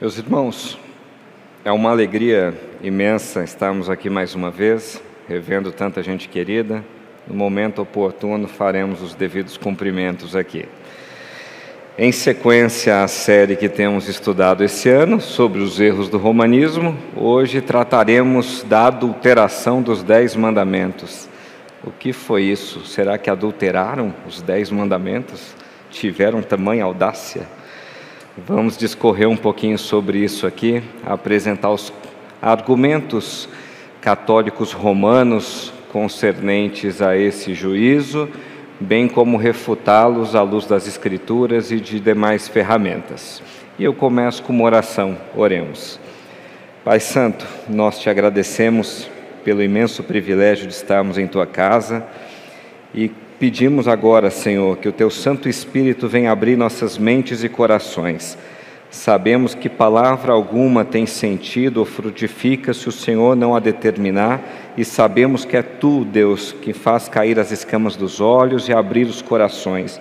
Meus irmãos, é uma alegria imensa estarmos aqui mais uma vez, revendo tanta gente querida. No momento oportuno, faremos os devidos cumprimentos aqui. Em sequência à série que temos estudado esse ano sobre os erros do romanismo, hoje trataremos da adulteração dos Dez Mandamentos. O que foi isso? Será que adulteraram os Dez Mandamentos? Tiveram tamanha audácia? Vamos discorrer um pouquinho sobre isso aqui, apresentar os argumentos católicos romanos concernentes a esse juízo, bem como refutá-los à luz das Escrituras e de demais ferramentas. E eu começo com uma oração, oremos. Pai Santo, nós te agradecemos pelo imenso privilégio de estarmos em tua casa e Pedimos agora, Senhor, que o teu Santo Espírito venha abrir nossas mentes e corações. Sabemos que palavra alguma tem sentido ou frutifica se o Senhor não a determinar, e sabemos que é tu, Deus, que faz cair as escamas dos olhos e abrir os corações.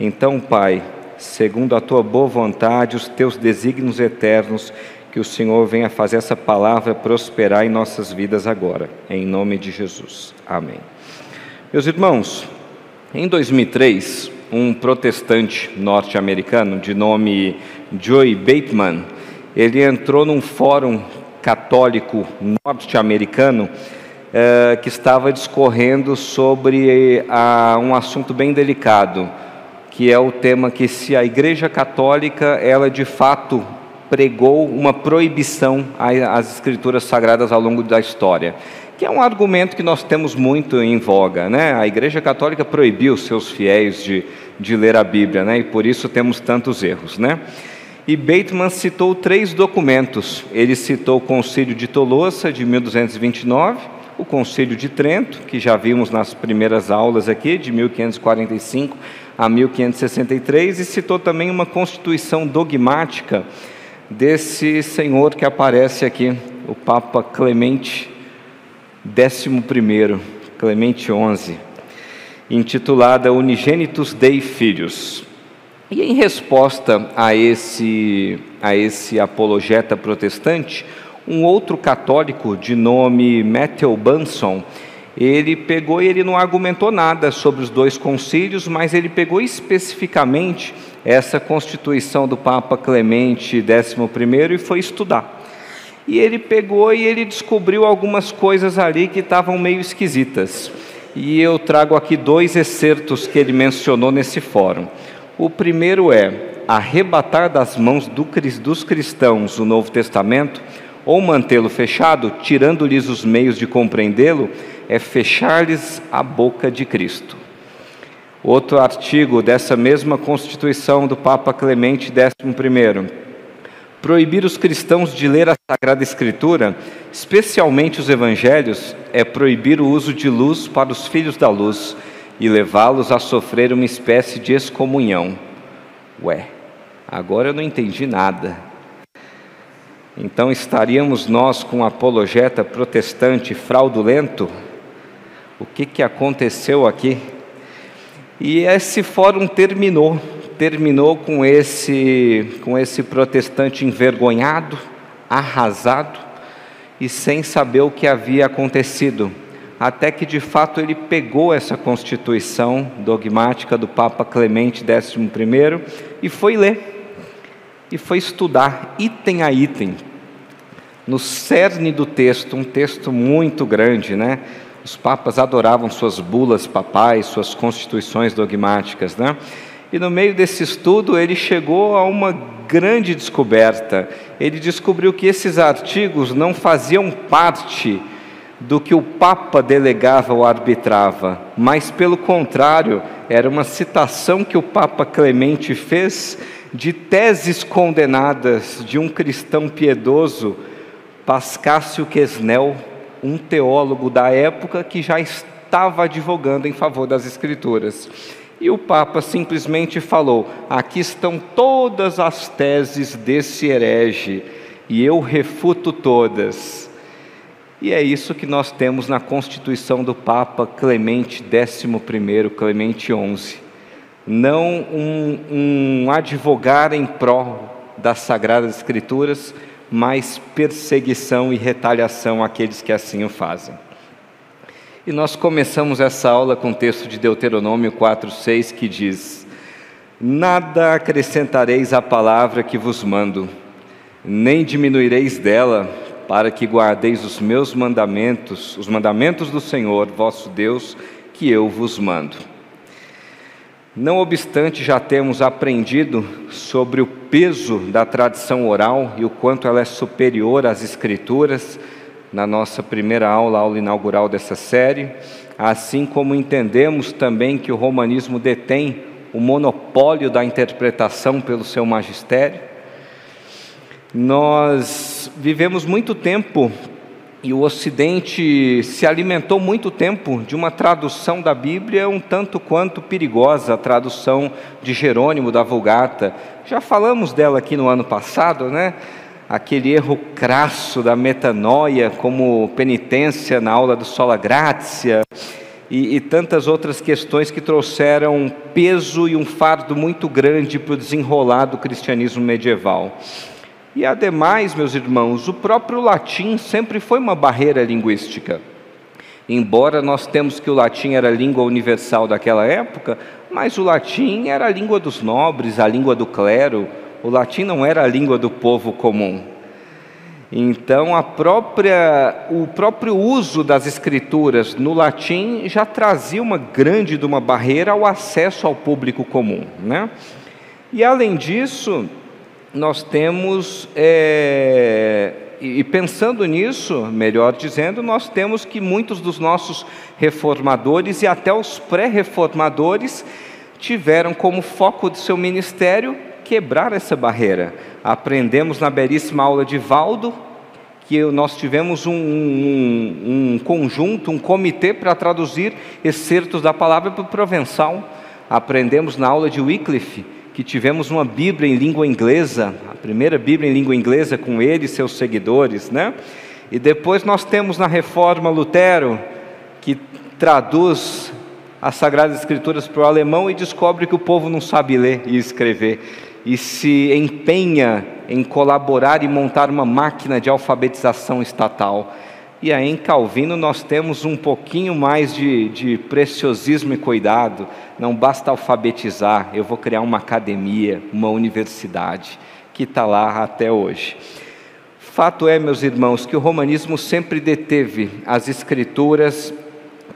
Então, Pai, segundo a tua boa vontade, os teus desígnios eternos, que o Senhor venha fazer essa palavra prosperar em nossas vidas agora. Em nome de Jesus. Amém. Meus irmãos, em 2003, um protestante norte-americano de nome Joey Bateman, ele entrou num fórum católico norte-americano eh, que estava discorrendo sobre um assunto bem delicado, que é o tema que se a Igreja Católica ela de fato pregou uma proibição às escrituras sagradas ao longo da história que é um argumento que nós temos muito em voga. Né? A Igreja Católica proibiu seus fiéis de, de ler a Bíblia, né? e por isso temos tantos erros. Né? E Bateman citou três documentos. Ele citou o Concílio de Tolosa, de 1229, o Concílio de Trento, que já vimos nas primeiras aulas aqui, de 1545 a 1563, e citou também uma constituição dogmática desse senhor que aparece aqui, o Papa Clemente Décimo primeiro, Clemente 11, intitulada Unigênitos Dei Filhos. E em resposta a esse, a esse apologeta protestante, um outro católico de nome Matthew Bunson, ele pegou e ele não argumentou nada sobre os dois concílios, mas ele pegou especificamente essa constituição do Papa Clemente XI e foi estudar. E ele pegou e ele descobriu algumas coisas ali que estavam meio esquisitas. E eu trago aqui dois excertos que ele mencionou nesse fórum. O primeiro é arrebatar das mãos do, dos cristãos o Novo Testamento ou mantê-lo fechado, tirando-lhes os meios de compreendê-lo, é fechar-lhes a boca de Cristo. Outro artigo dessa mesma Constituição do Papa Clemente XI Proibir os cristãos de ler a Sagrada Escritura, especialmente os Evangelhos, é proibir o uso de luz para os filhos da luz e levá-los a sofrer uma espécie de excomunhão. Ué, agora eu não entendi nada. Então estaríamos nós com um apologeta protestante fraudulento? O que, que aconteceu aqui? E esse fórum terminou terminou com esse, com esse protestante envergonhado, arrasado e sem saber o que havia acontecido, até que de fato ele pegou essa constituição dogmática do Papa Clemente XI e foi ler, e foi estudar item a item, no cerne do texto, um texto muito grande, né? Os papas adoravam suas bulas papais, suas constituições dogmáticas, né? E no meio desse estudo, ele chegou a uma grande descoberta. Ele descobriu que esses artigos não faziam parte do que o Papa delegava ou arbitrava, mas, pelo contrário, era uma citação que o Papa Clemente fez de teses condenadas de um cristão piedoso, Pascácio Quesnel, um teólogo da época que já estava advogando em favor das Escrituras. E o Papa simplesmente falou: aqui estão todas as teses desse herege, e eu refuto todas. E é isso que nós temos na Constituição do Papa Clemente XI, Clemente XI. Não um, um advogar em pró das Sagradas Escrituras, mais perseguição e retaliação àqueles que assim o fazem. E nós começamos essa aula com o texto de Deuteronômio 4:6 que diz: Nada acrescentareis à palavra que vos mando, nem diminuireis dela, para que guardeis os meus mandamentos, os mandamentos do Senhor, vosso Deus, que eu vos mando. Não obstante, já temos aprendido sobre o peso da tradição oral e o quanto ela é superior às Escrituras na nossa primeira aula, aula inaugural dessa série, assim como entendemos também que o romanismo detém o monopólio da interpretação pelo seu magistério. Nós vivemos muito tempo e o Ocidente se alimentou muito tempo de uma tradução da Bíblia um tanto quanto perigosa, a tradução de Jerônimo da Vulgata. Já falamos dela aqui no ano passado, né? Aquele erro crasso da metanoia como penitência na aula do Sola Gratia e, e tantas outras questões que trouxeram um peso e um fardo muito grande para o desenrolar do cristianismo medieval. E ademais, meus irmãos, o próprio latim sempre foi uma barreira linguística. Embora nós temos que o latim era a língua universal daquela época, mas o latim era a língua dos nobres, a língua do clero, o latim não era a língua do povo comum. Então, a própria, o próprio uso das escrituras no latim já trazia uma grande de uma barreira ao acesso ao público comum. Né? E, além disso, nós temos, é, e pensando nisso, melhor dizendo, nós temos que muitos dos nossos reformadores e até os pré-reformadores tiveram como foco de seu ministério quebrar essa barreira. Aprendemos na belíssima aula de Valdo que nós tivemos um, um, um conjunto, um comitê para traduzir excertos da palavra para o provençal. Aprendemos na aula de Wycliffe que tivemos uma Bíblia em língua inglesa, a primeira Bíblia em língua inglesa com ele e seus seguidores, né? E depois nós temos na Reforma Lutero, que traduz as Sagradas Escrituras para o alemão e descobre que o povo não sabe ler e escrever e se empenha em colaborar e montar uma máquina de alfabetização estatal. E aí em Calvino nós temos um pouquinho mais de, de preciosismo e cuidado. Não basta alfabetizar, eu vou criar uma academia, uma universidade, que está lá até hoje. Fato é, meus irmãos, que o romanismo sempre deteve as escrituras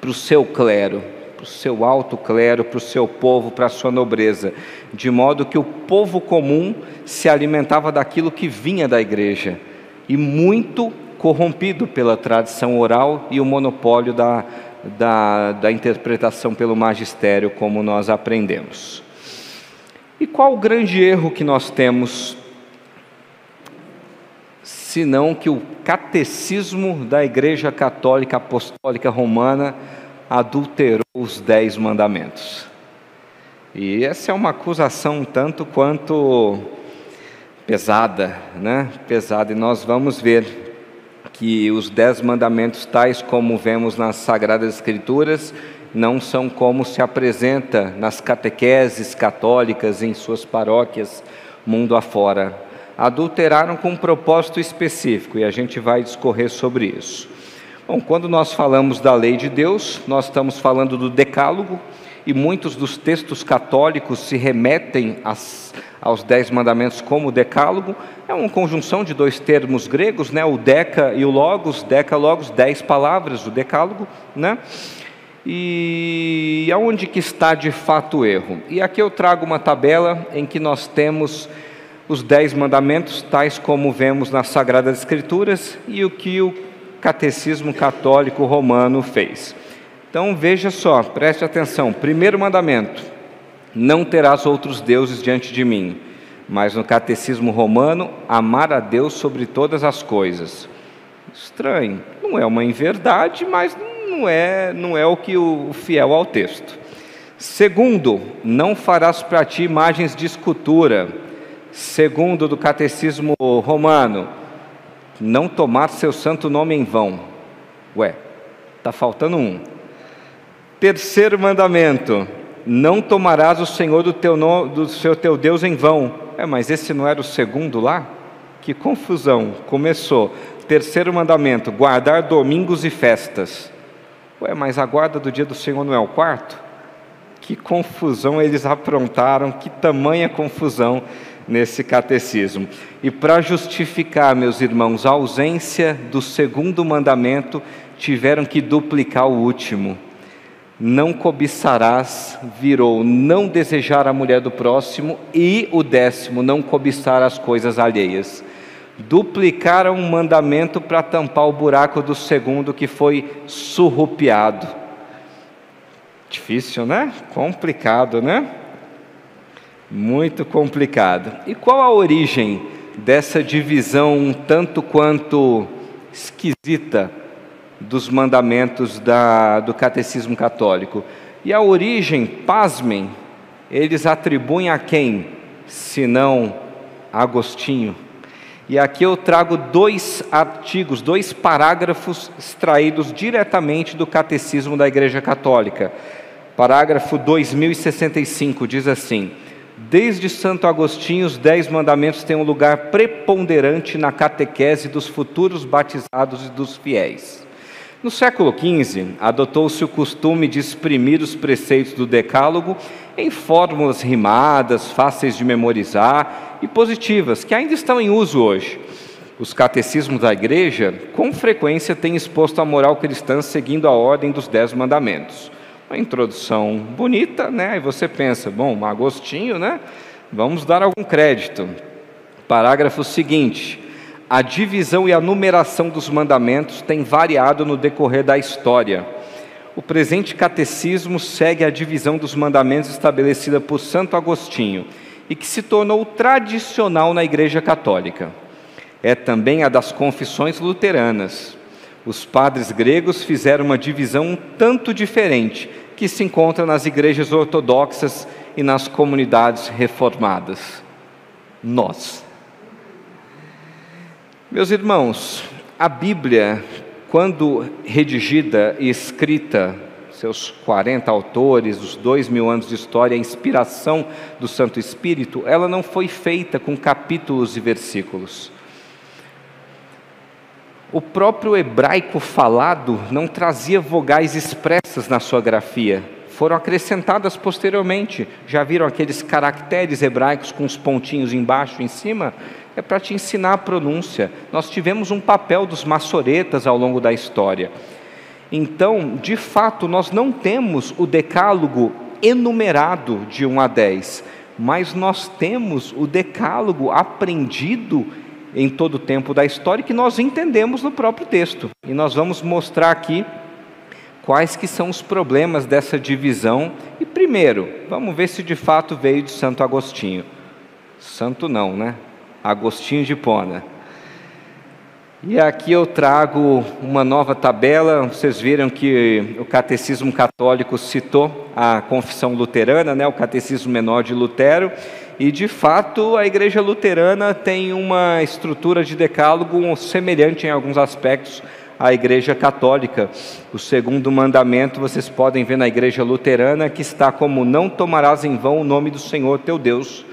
para o seu clero, para o seu alto clero, para o seu povo, para a sua nobreza, de modo que o povo comum se alimentava daquilo que vinha da igreja, e muito corrompido pela tradição oral e o monopólio da, da, da interpretação pelo magistério, como nós aprendemos. E qual o grande erro que nós temos, senão que o catecismo da Igreja Católica Apostólica Romana adulterou os dez mandamentos. E essa é uma acusação tanto quanto pesada, né? Pesada. E nós vamos ver que os dez mandamentos, tais como vemos nas Sagradas Escrituras, não são como se apresenta nas catequeses católicas em suas paróquias mundo afora. Adulteraram com um propósito específico e a gente vai discorrer sobre isso. Bom, quando nós falamos da lei de Deus, nós estamos falando do Decálogo, e muitos dos textos católicos se remetem às, aos Dez Mandamentos como Decálogo. É uma conjunção de dois termos gregos, né? o Deca e o Logos, Deca, Logos, dez palavras, o Decálogo, né? E aonde que está de fato o erro? E aqui eu trago uma tabela em que nós temos os dez mandamentos, tais como vemos nas Sagradas Escrituras, e o que o catecismo católico romano fez. Então veja só, preste atenção. Primeiro mandamento: não terás outros deuses diante de mim. Mas no catecismo romano, amar a Deus sobre todas as coisas. Estranho, não é uma inverdade, mas não é, não é o que o fiel ao texto. Segundo, não farás para ti imagens de escultura. Segundo do catecismo romano, não tomar seu santo nome em vão. Ué, está faltando um. Terceiro mandamento: não tomarás o Senhor do, teu no, do seu teu Deus em vão. É, mas esse não era o segundo lá? Que confusão! Começou. Terceiro mandamento: guardar domingos e festas. Ué, mas a guarda do dia do Senhor não é o quarto? Que confusão eles aprontaram, que tamanha confusão nesse catecismo. E para justificar, meus irmãos, a ausência do segundo mandamento, tiveram que duplicar o último. Não cobiçarás, virou não desejar a mulher do próximo, e o décimo, não cobiçar as coisas alheias. Duplicaram um mandamento para tampar o buraco do segundo que foi surrupiado. Difícil, né? Complicado, né? Muito complicado. E qual a origem dessa divisão um tanto quanto esquisita dos mandamentos da, do catecismo católico? E a origem, pasmem, eles atribuem a quem? Senão Agostinho. E aqui eu trago dois artigos, dois parágrafos extraídos diretamente do Catecismo da Igreja Católica. Parágrafo 2065 diz assim: Desde Santo Agostinho, os Dez Mandamentos têm um lugar preponderante na catequese dos futuros batizados e dos fiéis. No século XV, adotou-se o costume de exprimir os preceitos do Decálogo em fórmulas rimadas, fáceis de memorizar e positivas, que ainda estão em uso hoje. Os catecismos da Igreja, com frequência, têm exposto a moral cristã seguindo a ordem dos Dez Mandamentos. Uma introdução bonita, né? E você pensa, bom, Agostinho, né? Vamos dar algum crédito. Parágrafo seguinte: a divisão e a numeração dos mandamentos tem variado no decorrer da história. O presente catecismo segue a divisão dos mandamentos estabelecida por Santo Agostinho e que se tornou tradicional na Igreja Católica. É também a das confissões luteranas. Os padres gregos fizeram uma divisão um tanto diferente, que se encontra nas igrejas ortodoxas e nas comunidades reformadas. Nós. Meus irmãos, a Bíblia, quando redigida e escrita, seus 40 autores, os dois mil anos de história, a inspiração do Santo Espírito, ela não foi feita com capítulos e versículos. O próprio hebraico falado não trazia vogais expressas na sua grafia, foram acrescentadas posteriormente. Já viram aqueles caracteres hebraicos com os pontinhos embaixo e em cima? É para te ensinar a pronúncia. Nós tivemos um papel dos maçoretas ao longo da história. Então, de fato, nós não temos o decálogo enumerado de 1 a 10, mas nós temos o decálogo aprendido em todo o tempo da história que nós entendemos no próprio texto. E nós vamos mostrar aqui quais que são os problemas dessa divisão. E primeiro, vamos ver se de fato veio de Santo Agostinho. Santo não, né? Agostinho de Pona. E aqui eu trago uma nova tabela. Vocês viram que o Catecismo Católico citou a Confissão Luterana, né, o Catecismo Menor de Lutero, e de fato a Igreja Luterana tem uma estrutura de decálogo semelhante em alguns aspectos à Igreja Católica. O segundo mandamento vocês podem ver na Igreja Luterana que está como não tomarás em vão o nome do Senhor teu Deus,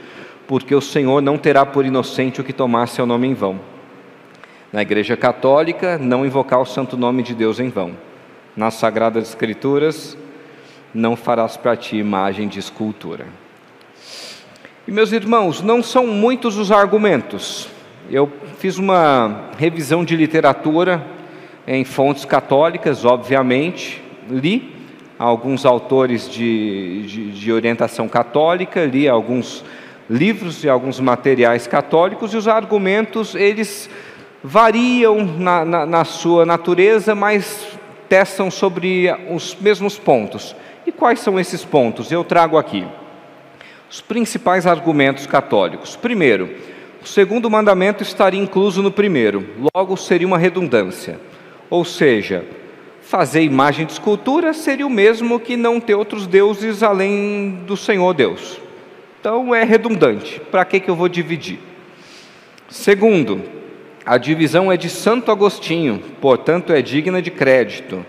porque o Senhor não terá por inocente o que tomar seu nome em vão. Na Igreja Católica, não invocar o santo nome de Deus em vão. Nas Sagradas Escrituras, não farás para ti imagem de escultura. E meus irmãos, não são muitos os argumentos. Eu fiz uma revisão de literatura em fontes católicas, obviamente, li alguns autores de, de, de orientação católica, li alguns livros e alguns materiais católicos, e os argumentos, eles variam na, na, na sua natureza, mas testam sobre os mesmos pontos. E quais são esses pontos? Eu trago aqui os principais argumentos católicos. Primeiro, o segundo mandamento estaria incluso no primeiro, logo seria uma redundância. Ou seja, fazer imagem de escultura seria o mesmo que não ter outros deuses além do Senhor Deus. Então é redundante. Para que, que eu vou dividir? Segundo, a divisão é de Santo Agostinho, portanto é digna de crédito.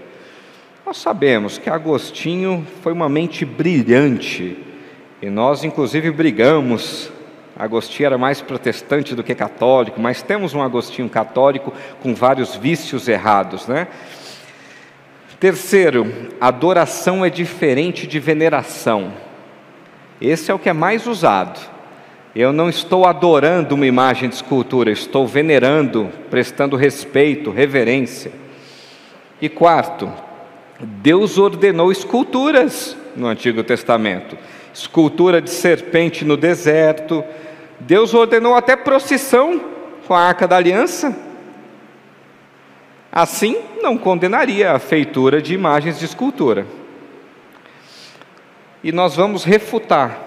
Nós sabemos que Agostinho foi uma mente brilhante e nós, inclusive, brigamos Agostinho era mais protestante do que católico, mas temos um Agostinho católico com vários vícios errados, né? Terceiro, adoração é diferente de veneração. Esse é o que é mais usado. Eu não estou adorando uma imagem de escultura, estou venerando, prestando respeito, reverência. E quarto, Deus ordenou esculturas no Antigo Testamento escultura de serpente no deserto. Deus ordenou até procissão com a arca da aliança. Assim, não condenaria a feitura de imagens de escultura. E nós vamos refutar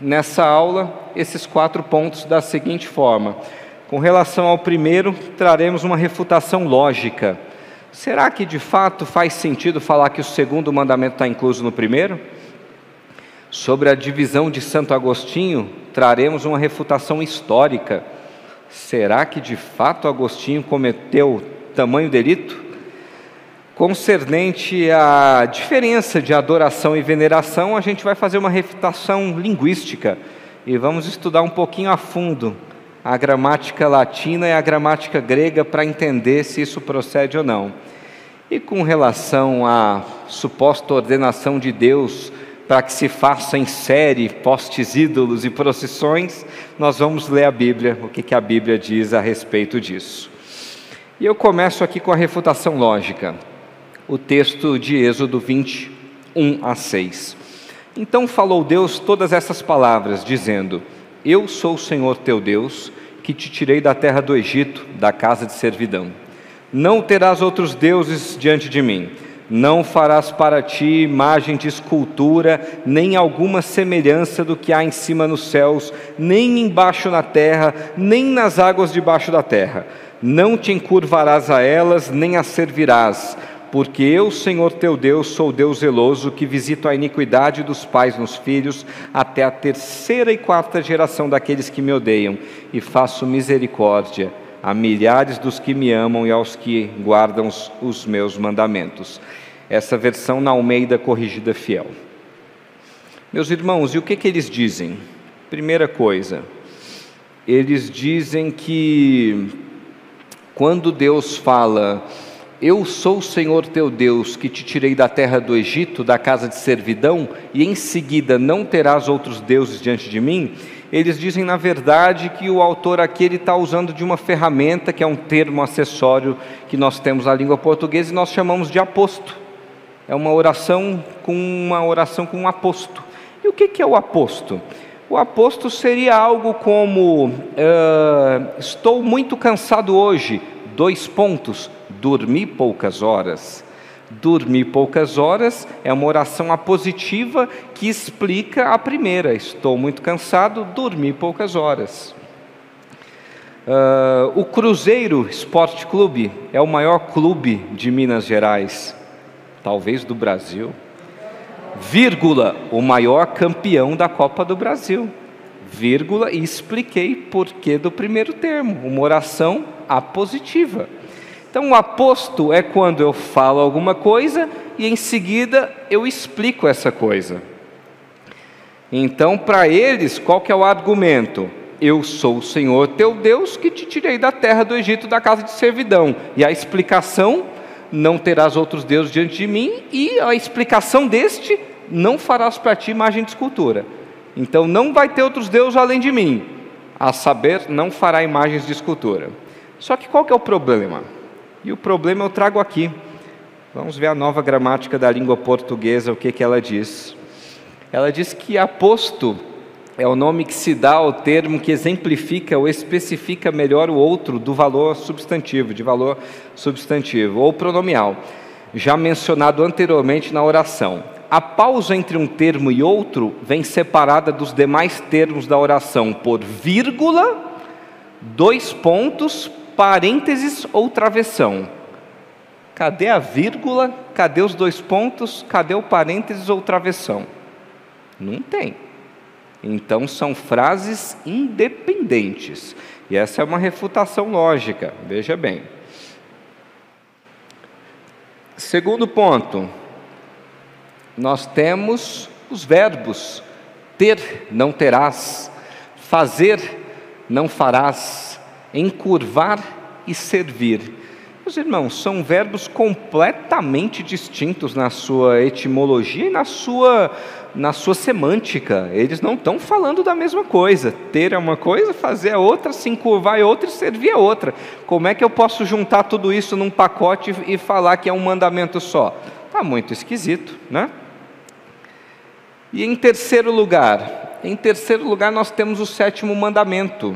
nessa aula esses quatro pontos da seguinte forma. Com relação ao primeiro, traremos uma refutação lógica. Será que de fato faz sentido falar que o segundo mandamento está incluso no primeiro? Sobre a divisão de Santo Agostinho, traremos uma refutação histórica. Será que de fato Agostinho cometeu tamanho delito? Concernente à diferença de adoração e veneração, a gente vai fazer uma refutação linguística e vamos estudar um pouquinho a fundo a gramática latina e a gramática grega para entender se isso procede ou não. E com relação à suposta ordenação de Deus para que se faça em série postes ídolos e procissões, nós vamos ler a Bíblia, o que, que a Bíblia diz a respeito disso. E eu começo aqui com a refutação lógica, o texto de Êxodo 21 a 6. Então falou Deus todas essas palavras, dizendo: Eu sou o Senhor teu Deus, que te tirei da terra do Egito, da casa de servidão. Não terás outros deuses diante de mim. Não farás para ti imagem de escultura, nem alguma semelhança do que há em cima nos céus, nem embaixo na terra, nem nas águas debaixo da terra não te encurvarás a elas, nem as servirás, porque eu, Senhor teu Deus, sou Deus zeloso, que visito a iniquidade dos pais nos filhos, até a terceira e quarta geração daqueles que me odeiam, e faço misericórdia a milhares dos que me amam e aos que guardam os meus mandamentos. Essa versão na Almeida Corrigida Fiel. Meus irmãos, e o que, que eles dizem? Primeira coisa, eles dizem que quando Deus fala, Eu sou o Senhor teu Deus que te tirei da terra do Egito, da casa de servidão, e em seguida não terás outros deuses diante de mim, eles dizem na verdade que o autor aqui está usando de uma ferramenta que é um termo acessório que nós temos na língua portuguesa e nós chamamos de aposto. É uma oração com uma oração com um aposto. E o que, que é o aposto? O aposto seria algo como: uh, Estou muito cansado hoje. Dois pontos. Dormi poucas horas. Dormir poucas horas é uma oração apositiva que explica a primeira. Estou muito cansado, dormi poucas horas. Uh, o Cruzeiro Esporte Clube é o maior clube de Minas Gerais, talvez do Brasil vírgula, o maior campeão da Copa do Brasil, vírgula, e expliquei porquê do primeiro termo, uma oração apositiva. Então, o aposto é quando eu falo alguma coisa e em seguida eu explico essa coisa. Então, para eles, qual que é o argumento? Eu sou o Senhor teu Deus que te tirei da terra do Egito, da casa de servidão. E a explicação não terás outros deuses diante de mim, e a explicação deste, não farás para ti imagem de escultura. Então não vai ter outros deuses além de mim, a saber, não fará imagens de escultura. Só que qual que é o problema? E o problema eu trago aqui. Vamos ver a nova gramática da língua portuguesa, o que, que ela diz. Ela diz que aposto é o nome que se dá ao termo que exemplifica ou especifica melhor o outro do valor substantivo, de valor substantivo, ou pronomial, já mencionado anteriormente na oração. A pausa entre um termo e outro vem separada dos demais termos da oração por vírgula, dois pontos, parênteses ou travessão. Cadê a vírgula? Cadê os dois pontos? Cadê o parênteses ou travessão? Não tem. Então são frases independentes. E essa é uma refutação lógica, veja bem. Segundo ponto, nós temos os verbos ter, não terás, Fazer, não farás. Encurvar e servir. Meus irmãos, são verbos completamente distintos na sua etimologia e na sua, na sua semântica. Eles não estão falando da mesma coisa. Ter é uma coisa, fazer é outra, se encurvar é outra e servir é outra. Como é que eu posso juntar tudo isso num pacote e falar que é um mandamento só? Está muito esquisito, né? E em terceiro lugar, em terceiro lugar nós temos o sétimo mandamento.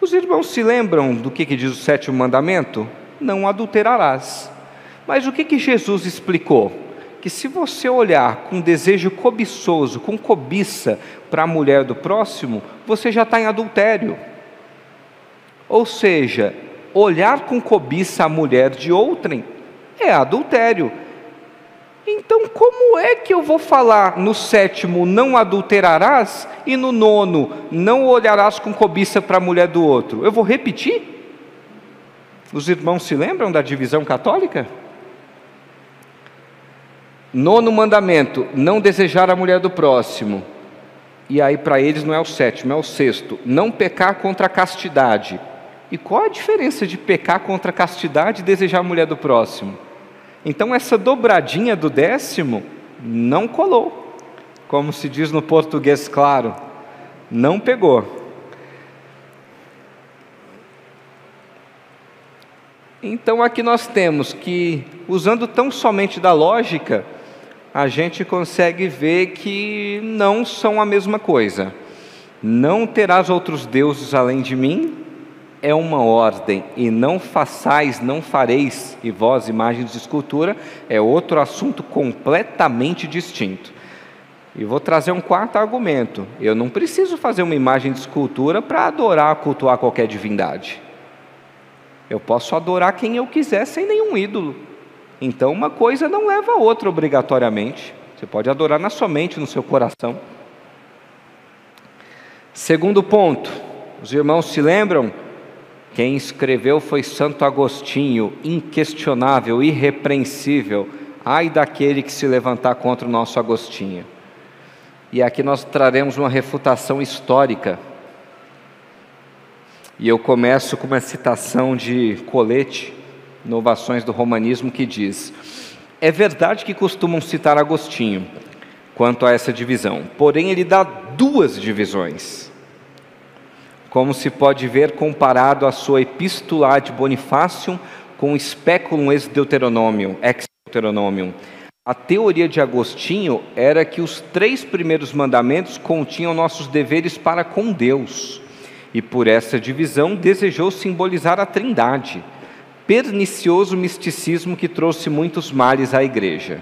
Os irmãos se lembram do que, que diz o sétimo mandamento? Não adulterarás. Mas o que, que Jesus explicou? Que se você olhar com desejo cobiçoso, com cobiça para a mulher do próximo, você já está em adultério. Ou seja, olhar com cobiça a mulher de outrem é adultério. Então, como é que eu vou falar no sétimo, não adulterarás, e no nono, não olharás com cobiça para a mulher do outro? Eu vou repetir? Os irmãos se lembram da divisão católica? Nono mandamento: não desejar a mulher do próximo. E aí, para eles, não é o sétimo, é o sexto: não pecar contra a castidade. E qual a diferença de pecar contra a castidade e desejar a mulher do próximo? Então, essa dobradinha do décimo não colou, como se diz no português claro, não pegou. Então aqui nós temos que, usando tão somente da lógica, a gente consegue ver que não são a mesma coisa. Não terás outros deuses além de mim é uma ordem, e não façais, não fareis, e vós, imagens de escultura, é outro assunto completamente distinto. E vou trazer um quarto argumento: eu não preciso fazer uma imagem de escultura para adorar, cultuar qualquer divindade. Eu posso adorar quem eu quiser sem nenhum ídolo. Então, uma coisa não leva a outra obrigatoriamente. Você pode adorar na sua mente, no seu coração. Segundo ponto, os irmãos se lembram? Quem escreveu foi Santo Agostinho, inquestionável, irrepreensível. Ai daquele que se levantar contra o nosso Agostinho. E aqui nós traremos uma refutação histórica e eu começo com uma citação de Colete, Inovações do Romanismo, que diz: É verdade que costumam citar Agostinho quanto a essa divisão, porém ele dá duas divisões. Como se pode ver comparado a sua Epístola de Bonifácio com o Speculum ex Deuteronomium, ex Deuteronomium. A teoria de Agostinho era que os três primeiros mandamentos continham nossos deveres para com Deus e por essa divisão desejou simbolizar a Trindade, pernicioso misticismo que trouxe muitos males à igreja.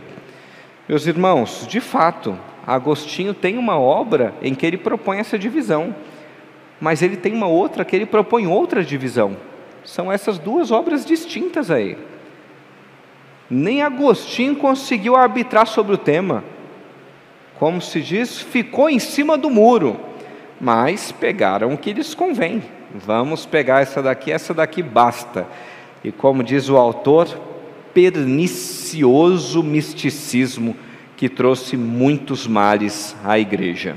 Meus irmãos, de fato, Agostinho tem uma obra em que ele propõe essa divisão, mas ele tem uma outra que ele propõe outra divisão. São essas duas obras distintas aí. Nem Agostinho conseguiu arbitrar sobre o tema. Como se diz, ficou em cima do muro mas pegaram o que lhes convém. Vamos pegar essa daqui, essa daqui basta. E como diz o autor, pernicioso misticismo que trouxe muitos males à igreja.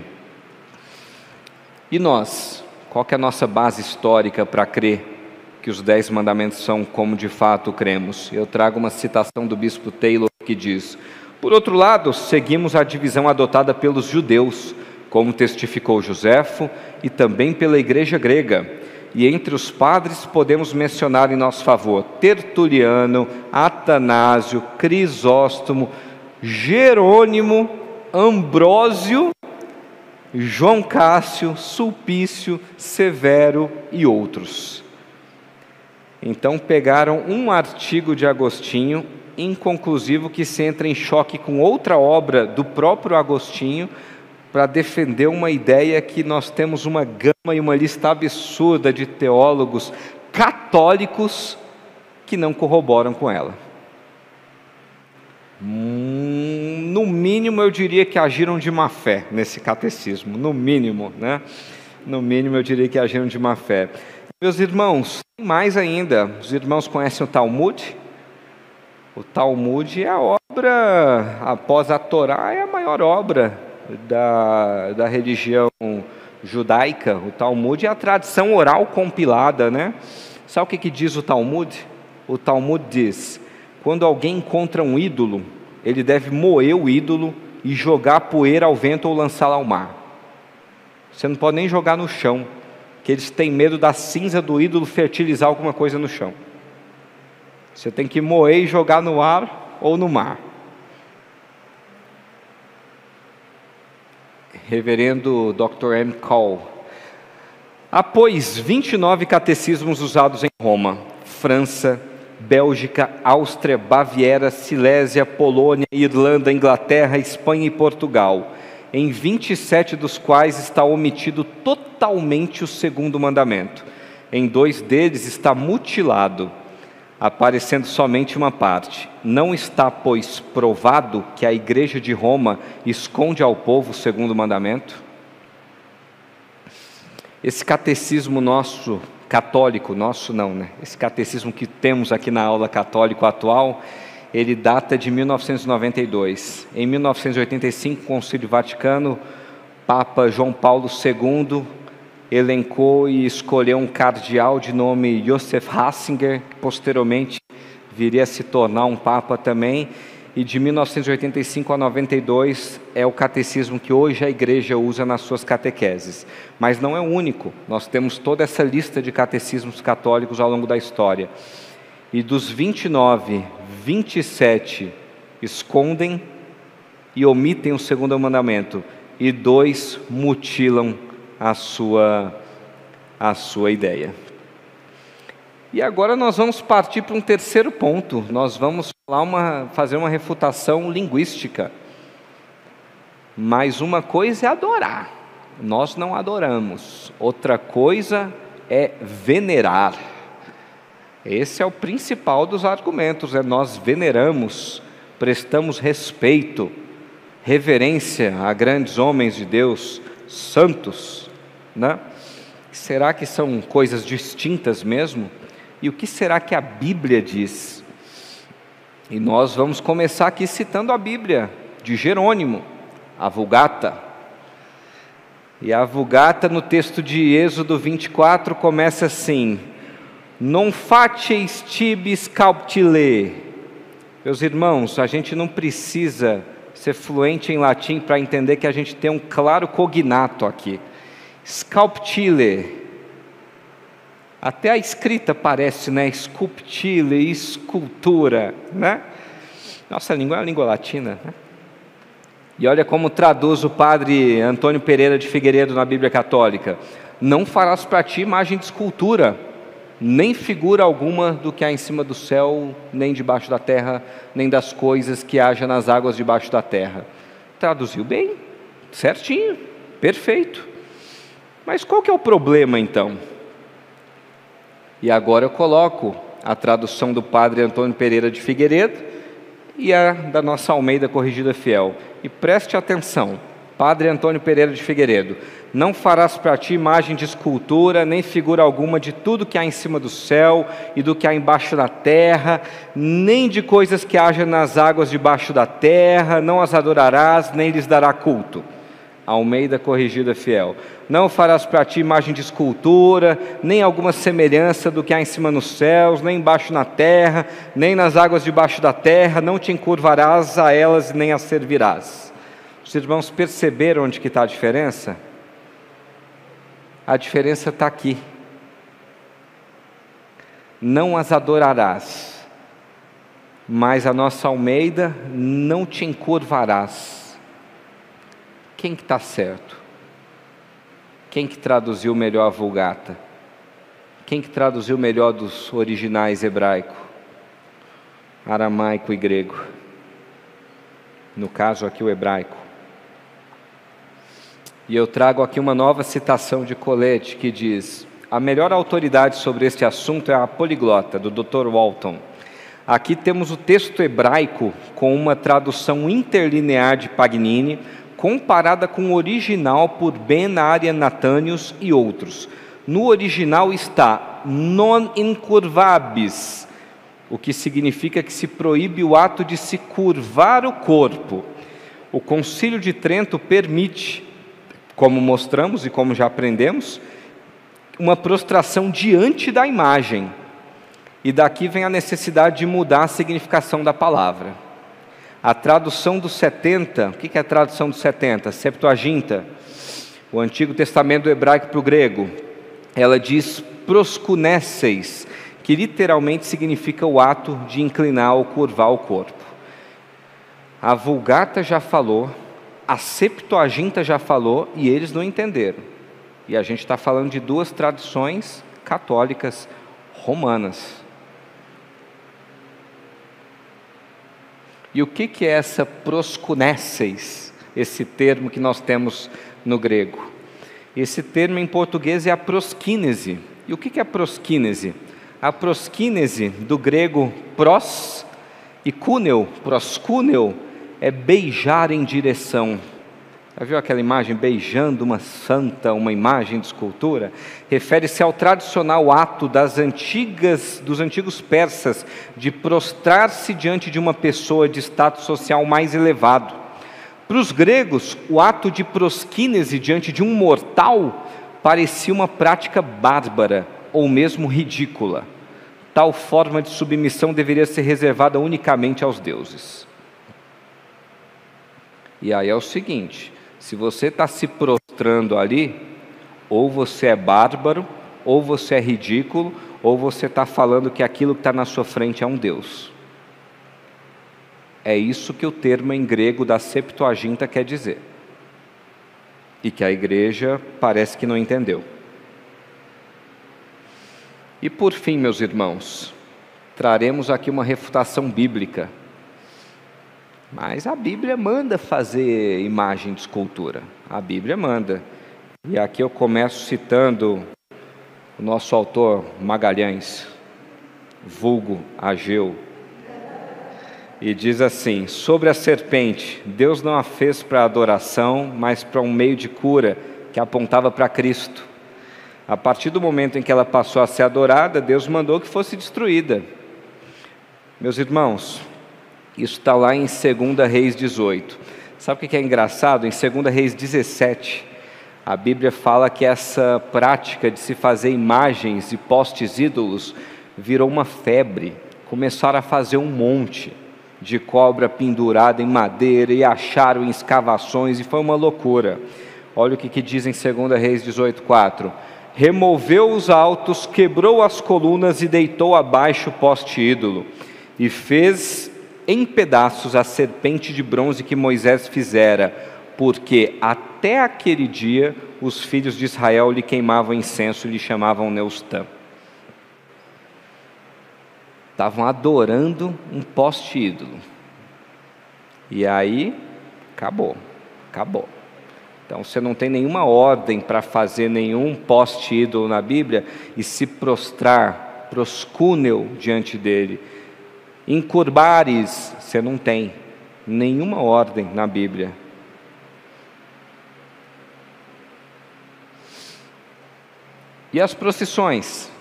E nós, qual é a nossa base histórica para crer que os dez mandamentos são como de fato cremos? Eu trago uma citação do bispo Taylor que diz: Por outro lado, seguimos a divisão adotada pelos judeus como testificou Joséfo e também pela igreja grega. E entre os padres podemos mencionar em nosso favor Tertuliano, Atanásio, Crisóstomo, Jerônimo, Ambrósio, João Cássio, Sulpício, Severo e outros. Então pegaram um artigo de Agostinho, inconclusivo, que se entra em choque com outra obra do próprio Agostinho, para defender uma ideia que nós temos uma gama e uma lista absurda de teólogos católicos que não corroboram com ela. Hum, no mínimo, eu diria que agiram de má fé nesse catecismo, no mínimo, né? No mínimo, eu diria que agiram de má fé. Meus irmãos, mais ainda, os irmãos conhecem o Talmud? O Talmud é a obra, após a Torá, é a maior obra da, da religião judaica, o Talmud é a tradição oral compilada, né? Sabe o que, que diz o Talmud? O Talmud diz: quando alguém encontra um ídolo, ele deve moer o ídolo e jogar poeira ao vento ou lançá-la ao mar. Você não pode nem jogar no chão, que eles têm medo da cinza do ídolo fertilizar alguma coisa no chão. Você tem que moer e jogar no ar ou no mar. Reverendo Dr. M. Cole. Após 29 catecismos usados em Roma, França, Bélgica, Áustria, Baviera, Silésia, Polônia, Irlanda, Inglaterra, Espanha e Portugal, em 27 dos quais está omitido totalmente o segundo mandamento. Em dois deles está mutilado aparecendo somente uma parte. Não está, pois, provado que a igreja de Roma esconde ao povo o segundo mandamento? Esse catecismo nosso, católico, nosso não, né? Esse catecismo que temos aqui na aula católico atual, ele data de 1992. Em 1985, Concílio Vaticano, Papa João Paulo II elencou e escolheu um cardeal de nome Joseph Ratzinger, que posteriormente viria a se tornar um papa também, e de 1985 a 92 é o catecismo que hoje a igreja usa nas suas catequeses. Mas não é o único, nós temos toda essa lista de catecismos católicos ao longo da história. E dos 29, 27 escondem e omitem o segundo mandamento, e dois mutilam a sua, a sua ideia. E agora nós vamos partir para um terceiro ponto. Nós vamos uma, fazer uma refutação linguística. Mas uma coisa é adorar. Nós não adoramos. Outra coisa é venerar. Esse é o principal dos argumentos, é nós veneramos, prestamos respeito, reverência a grandes homens de Deus, santos, né? Será que são coisas distintas mesmo? E o que será que a Bíblia diz? E nós vamos começar aqui citando a Bíblia de Jerônimo, a Vulgata. E a Vulgata no texto de Êxodo 24 começa assim: Non faceis tibis cauptile. Meus irmãos, a gente não precisa ser fluente em latim para entender que a gente tem um claro cognato aqui. Sculptile. Até a escrita parece, né? Sculptile, escultura, né? Nossa língua é a língua latina, né? E olha como traduz o padre Antônio Pereira de Figueiredo na Bíblia Católica: Não farás para ti imagem de escultura, nem figura alguma do que há em cima do céu, nem debaixo da terra, nem das coisas que haja nas águas debaixo da terra. Traduziu bem, certinho, perfeito. Mas qual que é o problema então? E agora eu coloco a tradução do padre Antônio Pereira de Figueiredo e a da nossa Almeida Corrigida Fiel. E preste atenção, Padre Antônio Pereira de Figueiredo, não farás para ti imagem de escultura, nem figura alguma de tudo que há em cima do céu e do que há embaixo da terra, nem de coisas que haja nas águas debaixo da terra, não as adorarás, nem lhes dará culto. Almeida Corrigida Fiel. Não farás para ti imagem de escultura, nem alguma semelhança do que há em cima nos céus, nem embaixo na terra, nem nas águas debaixo da terra, não te encurvarás a elas nem as servirás. Os irmãos perceberam onde está a diferença? A diferença está aqui. Não as adorarás, mas a nossa Almeida não te encurvarás quem que está certo? Quem que traduziu melhor a Vulgata? Quem que traduziu melhor dos originais hebraico, aramaico e grego? No caso aqui o hebraico. E eu trago aqui uma nova citação de Colette que diz: a melhor autoridade sobre este assunto é a poliglota do Dr. Walton. Aqui temos o texto hebraico com uma tradução interlinear de Pagnini comparada com o original por Ben Arian Nathanius e outros. No original está non incurvabis, o que significa que se proíbe o ato de se curvar o corpo. O Concílio de Trento permite, como mostramos e como já aprendemos, uma prostração diante da imagem. E daqui vem a necessidade de mudar a significação da palavra. A tradução dos 70, o que é a tradução dos 70? Septuaginta, o Antigo Testamento do hebraico para o grego, ela diz proscunesseis, que literalmente significa o ato de inclinar ou curvar o corpo. A Vulgata já falou, a Septuaginta já falou e eles não entenderam. E a gente está falando de duas tradições católicas romanas. E o que, que é essa proscunesseis, esse termo que nós temos no grego? Esse termo em português é a proskínese. E o que, que é a proskínese? A proskínese, do grego pros e cúneo, proscúneo, é beijar em direção. Já viu aquela imagem beijando uma santa, uma imagem de escultura? Refere-se ao tradicional ato das antigas, dos antigos persas de prostrar-se diante de uma pessoa de status social mais elevado. Para os gregos, o ato de prosquínese diante de um mortal parecia uma prática bárbara ou mesmo ridícula. Tal forma de submissão deveria ser reservada unicamente aos deuses. E aí é o seguinte: se você está se prostrando ali, ou você é bárbaro, ou você é ridículo, ou você está falando que aquilo que está na sua frente é um Deus. É isso que o termo em grego da Septuaginta quer dizer. E que a igreja parece que não entendeu. E por fim, meus irmãos, traremos aqui uma refutação bíblica mas a Bíblia manda fazer imagem de escultura. A Bíblia manda. E aqui eu começo citando o nosso autor Magalhães, vulgo Ageu. E diz assim: Sobre a serpente, Deus não a fez para adoração, mas para um meio de cura que apontava para Cristo. A partir do momento em que ela passou a ser adorada, Deus mandou que fosse destruída. Meus irmãos, isso está lá em 2 Reis 18. Sabe o que é engraçado? Em 2 Reis 17, a Bíblia fala que essa prática de se fazer imagens e postes ídolos virou uma febre. Começaram a fazer um monte de cobra pendurada em madeira e acharam em escavações e foi uma loucura. Olha o que, que diz em 2 Reis 18,4: Removeu os altos, quebrou as colunas e deitou abaixo o poste ídolo, e fez em pedaços a serpente de bronze que Moisés fizera, porque até aquele dia os filhos de Israel lhe queimavam incenso e lhe chamavam Neustã. Estavam adorando um poste ídolo. E aí, acabou, acabou. Então você não tem nenhuma ordem para fazer nenhum poste ídolo na Bíblia e se prostrar, proscúneo diante dele Encurbares, você não tem nenhuma ordem na Bíblia. E as procissões?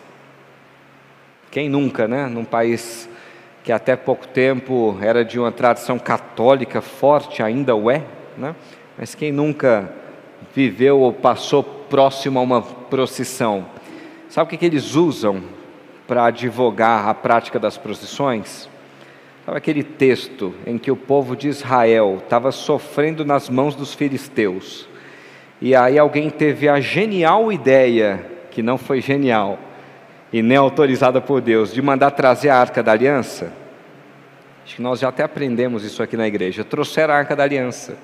Quem nunca, né? Num país que até pouco tempo era de uma tradição católica forte, ainda o é, né? Mas quem nunca viveu ou passou próximo a uma procissão? Sabe o que, que eles usam para advogar a prática das procissões? Sabe aquele texto em que o povo de Israel estava sofrendo nas mãos dos filisteus? E aí alguém teve a genial ideia, que não foi genial e nem autorizada por Deus, de mandar trazer a arca da aliança? Acho que nós já até aprendemos isso aqui na igreja. Trouxeram a arca da aliança.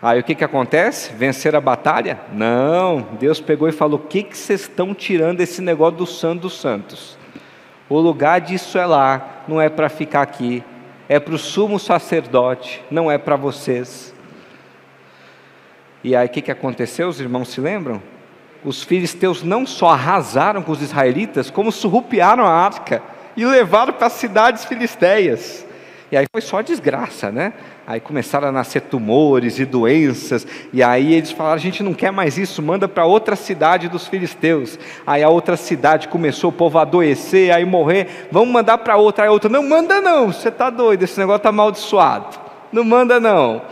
Aí o que, que acontece? Vencer a batalha? Não, Deus pegou e falou: o que, que vocês estão tirando esse negócio do santo dos santos? O lugar disso é lá, não é para ficar aqui. É para o sumo sacerdote, não é para vocês. E aí o que, que aconteceu? Os irmãos se lembram? Os filisteus não só arrasaram com os israelitas, como surrupiaram a arca e levaram para as cidades filisteias. E aí foi só desgraça, né? Aí começaram a nascer tumores e doenças, e aí eles falaram: a gente não quer mais isso, manda para outra cidade dos filisteus. Aí a outra cidade começou o povo a adoecer, aí morrer, vamos mandar para outra. Aí a outra: não manda não, você está doido, esse negócio está amaldiçoado, não manda não.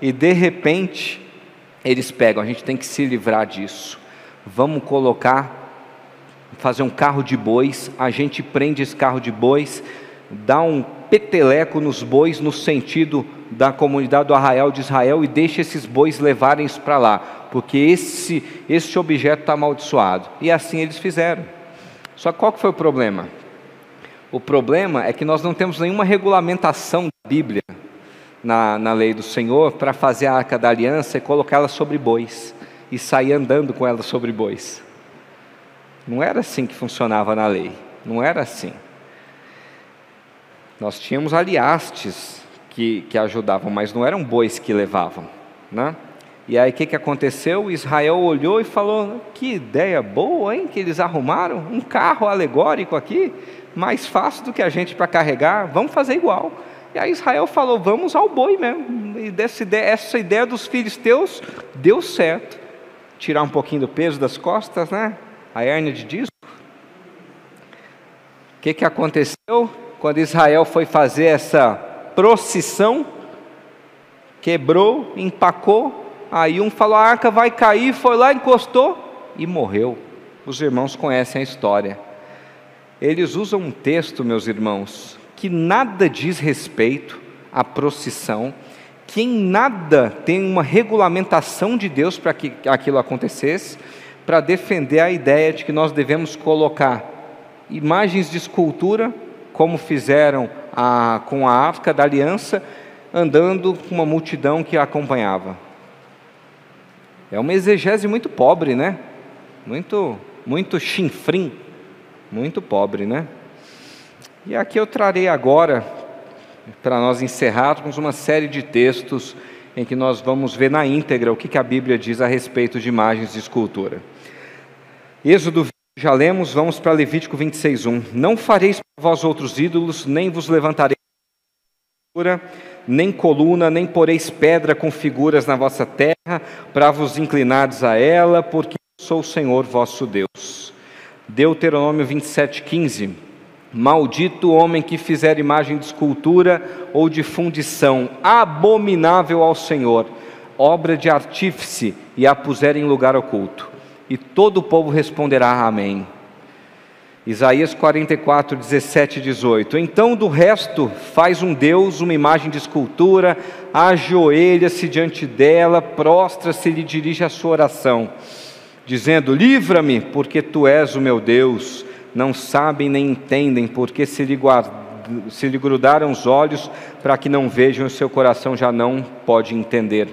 E de repente, eles pegam, a gente tem que se livrar disso. Vamos colocar, fazer um carro de bois, a gente prende esse carro de bois, dá um peteleco nos bois no sentido da comunidade do arraial de Israel e deixa esses bois levarem isso para lá, porque esse, esse objeto está amaldiçoado. E assim eles fizeram. Só qual que foi o problema? O problema é que nós não temos nenhuma regulamentação da Bíblia na, na lei do Senhor para fazer a arca da aliança e colocá-la sobre bois e sair andando com ela sobre bois. Não era assim que funcionava na lei, não era assim. Nós tínhamos aliastes que, que ajudavam, mas não eram bois que levavam. Né? E aí o que, que aconteceu? Israel olhou e falou: Que ideia boa, hein? Que eles arrumaram um carro alegórico aqui, mais fácil do que a gente para carregar, vamos fazer igual. E aí Israel falou: Vamos ao boi mesmo. E dessa ideia, essa ideia dos filisteus deu certo. Tirar um pouquinho do peso das costas, né? A hérnia de disco. O que, que aconteceu? Quando Israel foi fazer essa procissão, quebrou, empacou, aí um falou: a arca vai cair, foi lá, encostou e morreu. Os irmãos conhecem a história. Eles usam um texto, meus irmãos, que nada diz respeito à procissão, que em nada tem uma regulamentação de Deus para que aquilo acontecesse, para defender a ideia de que nós devemos colocar imagens de escultura como fizeram a, com a África da Aliança, andando com uma multidão que a acompanhava. É uma exegese muito pobre, né? Muito, muito chinfrim, muito pobre, né? E aqui eu trarei agora, para nós encerrarmos, uma série de textos em que nós vamos ver na íntegra o que, a Bíblia diz a respeito de imagens de escultura. Êxodo já lemos, vamos para Levítico 26:1. Não fareis para vós outros ídolos, nem vos levantareis nem coluna, nem poreis pedra com figuras na vossa terra, para vos inclinardes a ela, porque eu sou o Senhor vosso Deus. Deuteronômio 27:15. Maldito o homem que fizer imagem de escultura ou de fundição, abominável ao Senhor, obra de artífice, e a puser em lugar oculto e todo o povo responderá amém. Isaías 44, 17 e 18. Então do resto faz um Deus uma imagem de escultura, ajoelha-se diante dela, prostra-se e lhe dirige a sua oração, dizendo: Livra-me, porque tu és o meu Deus. Não sabem nem entendem, porque se lhe, guard... se lhe grudaram os olhos para que não vejam, o seu coração já não pode entender.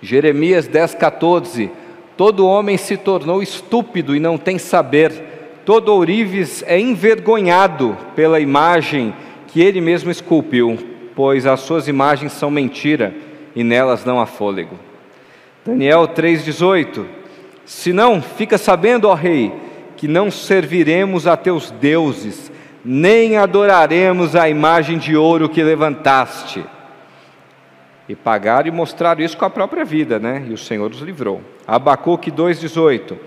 Jeremias 10, 14 Todo homem se tornou estúpido e não tem saber. Todo ourives é envergonhado pela imagem que ele mesmo esculpiu, pois as suas imagens são mentira e nelas não há fôlego. Daniel 3,18: Se não, fica sabendo, ó Rei, que não serviremos a teus deuses, nem adoraremos a imagem de ouro que levantaste. E pagaram e mostraram isso com a própria vida, né? E o Senhor os livrou. Abacuque 2,18.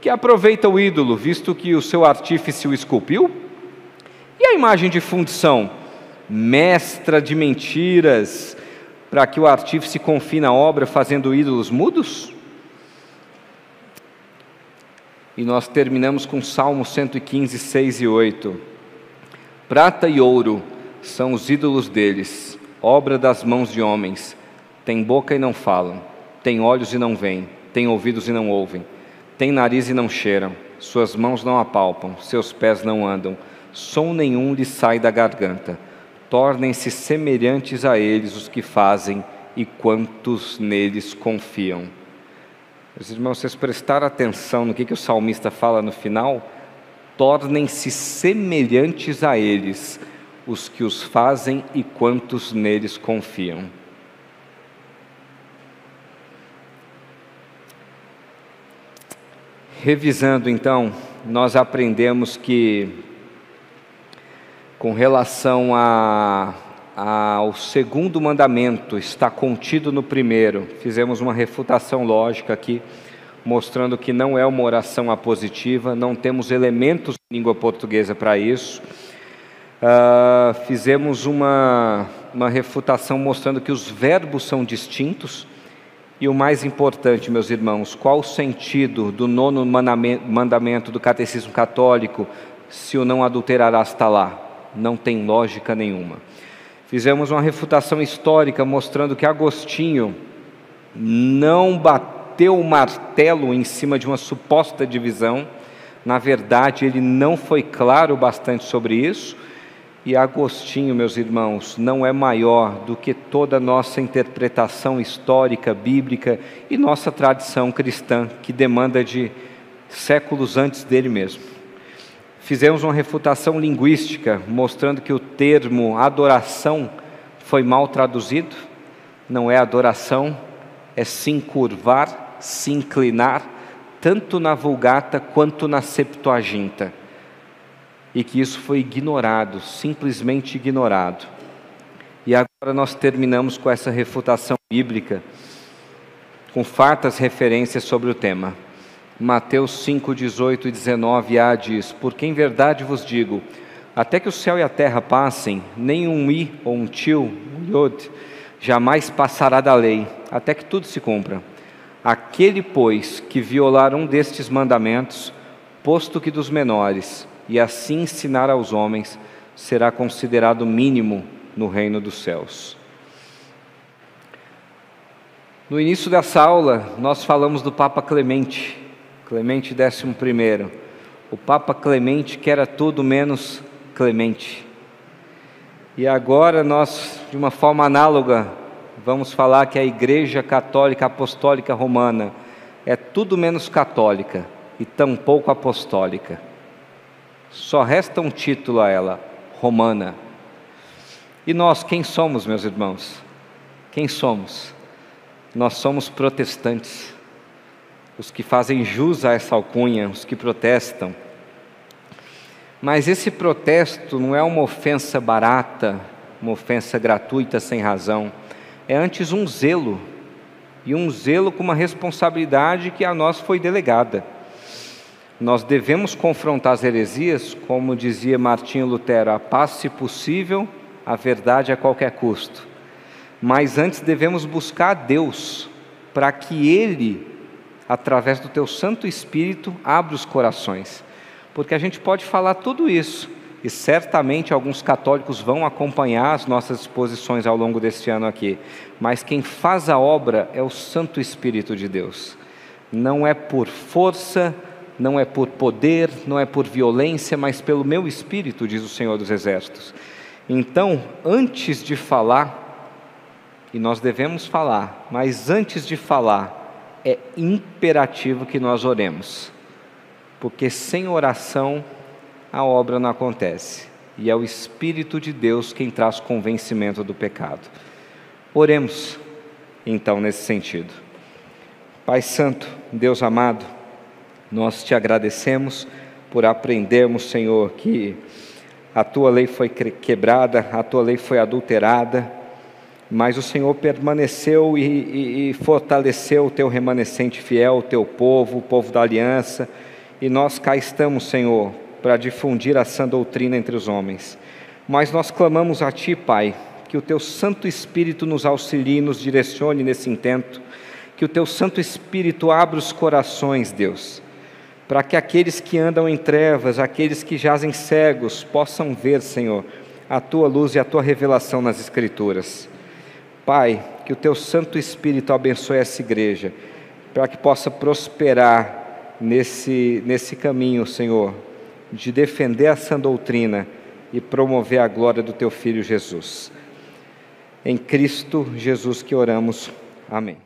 Que aproveita o ídolo, visto que o seu artífice o esculpiu? E a imagem de fundição? Mestra de mentiras, para que o artífice confie na obra fazendo ídolos mudos? E nós terminamos com Salmo 115, 6 e 8. Prata e ouro são os ídolos deles, obra das mãos de homens. Tem boca e não falam, tem olhos e não veem, tem ouvidos e não ouvem, tem nariz e não cheiram, suas mãos não apalpam, seus pés não andam, som nenhum lhe sai da garganta. Tornem-se semelhantes a eles os que fazem e quantos neles confiam. Meus irmãos, vocês prestaram atenção no que, que o salmista fala no final? Tornem-se semelhantes a eles os que os fazem e quantos neles confiam. Revisando então, nós aprendemos que, com relação a, a, ao segundo mandamento, está contido no primeiro. Fizemos uma refutação lógica aqui, mostrando que não é uma oração apositiva, não temos elementos de língua portuguesa para isso Uh, fizemos uma, uma refutação mostrando que os verbos são distintos E o mais importante, meus irmãos, qual o sentido do nono mandamento do catecismo católico, se o não adulterarás está lá? Não tem lógica nenhuma. Fizemos uma refutação histórica mostrando que Agostinho não bateu o martelo em cima de uma suposta divisão. Na verdade, ele não foi claro bastante sobre isso e Agostinho, meus irmãos, não é maior do que toda a nossa interpretação histórica, bíblica e nossa tradição cristã, que demanda de séculos antes dele mesmo. Fizemos uma refutação linguística, mostrando que o termo adoração foi mal traduzido. Não é adoração, é se encurvar, se inclinar, tanto na Vulgata quanto na Septuaginta e que isso foi ignorado, simplesmente ignorado. E agora nós terminamos com essa refutação bíblica, com fartas referências sobre o tema. Mateus 5, 18 e 19a diz: Porque em verdade vos digo, até que o céu e a terra passem, nem um i ou um tio, um yod, jamais passará da lei, até que tudo se cumpra. Aquele, pois, que violar um destes mandamentos, posto que dos menores, e assim ensinar aos homens, será considerado mínimo no reino dos céus. No início dessa aula, nós falamos do Papa Clemente, Clemente XI. O Papa Clemente que era tudo menos clemente. E agora nós, de uma forma análoga, vamos falar que a Igreja Católica Apostólica Romana é tudo menos católica e tampouco apostólica. Só resta um título a ela: Romana. E nós, quem somos, meus irmãos? Quem somos? Nós somos protestantes, os que fazem jus a essa alcunha, os que protestam. Mas esse protesto não é uma ofensa barata, uma ofensa gratuita sem razão. É antes um zelo, e um zelo com uma responsabilidade que a nós foi delegada. Nós devemos confrontar as heresias, como dizia Martinho Lutero, a paz se possível, a verdade a qualquer custo. Mas antes devemos buscar a Deus, para que Ele, através do Teu Santo Espírito, abra os corações. Porque a gente pode falar tudo isso, e certamente alguns católicos vão acompanhar as nossas exposições ao longo deste ano aqui, mas quem faz a obra é o Santo Espírito de Deus. Não é por força, não é por poder, não é por violência, mas pelo meu espírito, diz o Senhor dos Exércitos. Então, antes de falar, e nós devemos falar, mas antes de falar, é imperativo que nós oremos, porque sem oração a obra não acontece, e é o Espírito de Deus quem traz convencimento do pecado. Oremos, então, nesse sentido. Pai Santo, Deus amado, nós te agradecemos por aprendermos, Senhor, que a tua lei foi quebrada, a tua lei foi adulterada, mas o Senhor permaneceu e, e, e fortaleceu o teu remanescente fiel, o teu povo, o povo da aliança, e nós cá estamos, Senhor, para difundir a sã doutrina entre os homens. Mas nós clamamos a Ti, Pai, que o Teu Santo Espírito nos auxilie, nos direcione nesse intento, que o Teu Santo Espírito abra os corações, Deus para que aqueles que andam em trevas, aqueles que jazem cegos, possam ver, Senhor, a tua luz e a tua revelação nas Escrituras. Pai, que o teu Santo Espírito abençoe essa igreja, para que possa prosperar nesse, nesse caminho, Senhor, de defender a sã doutrina e promover a glória do teu Filho Jesus. Em Cristo Jesus que oramos. Amém.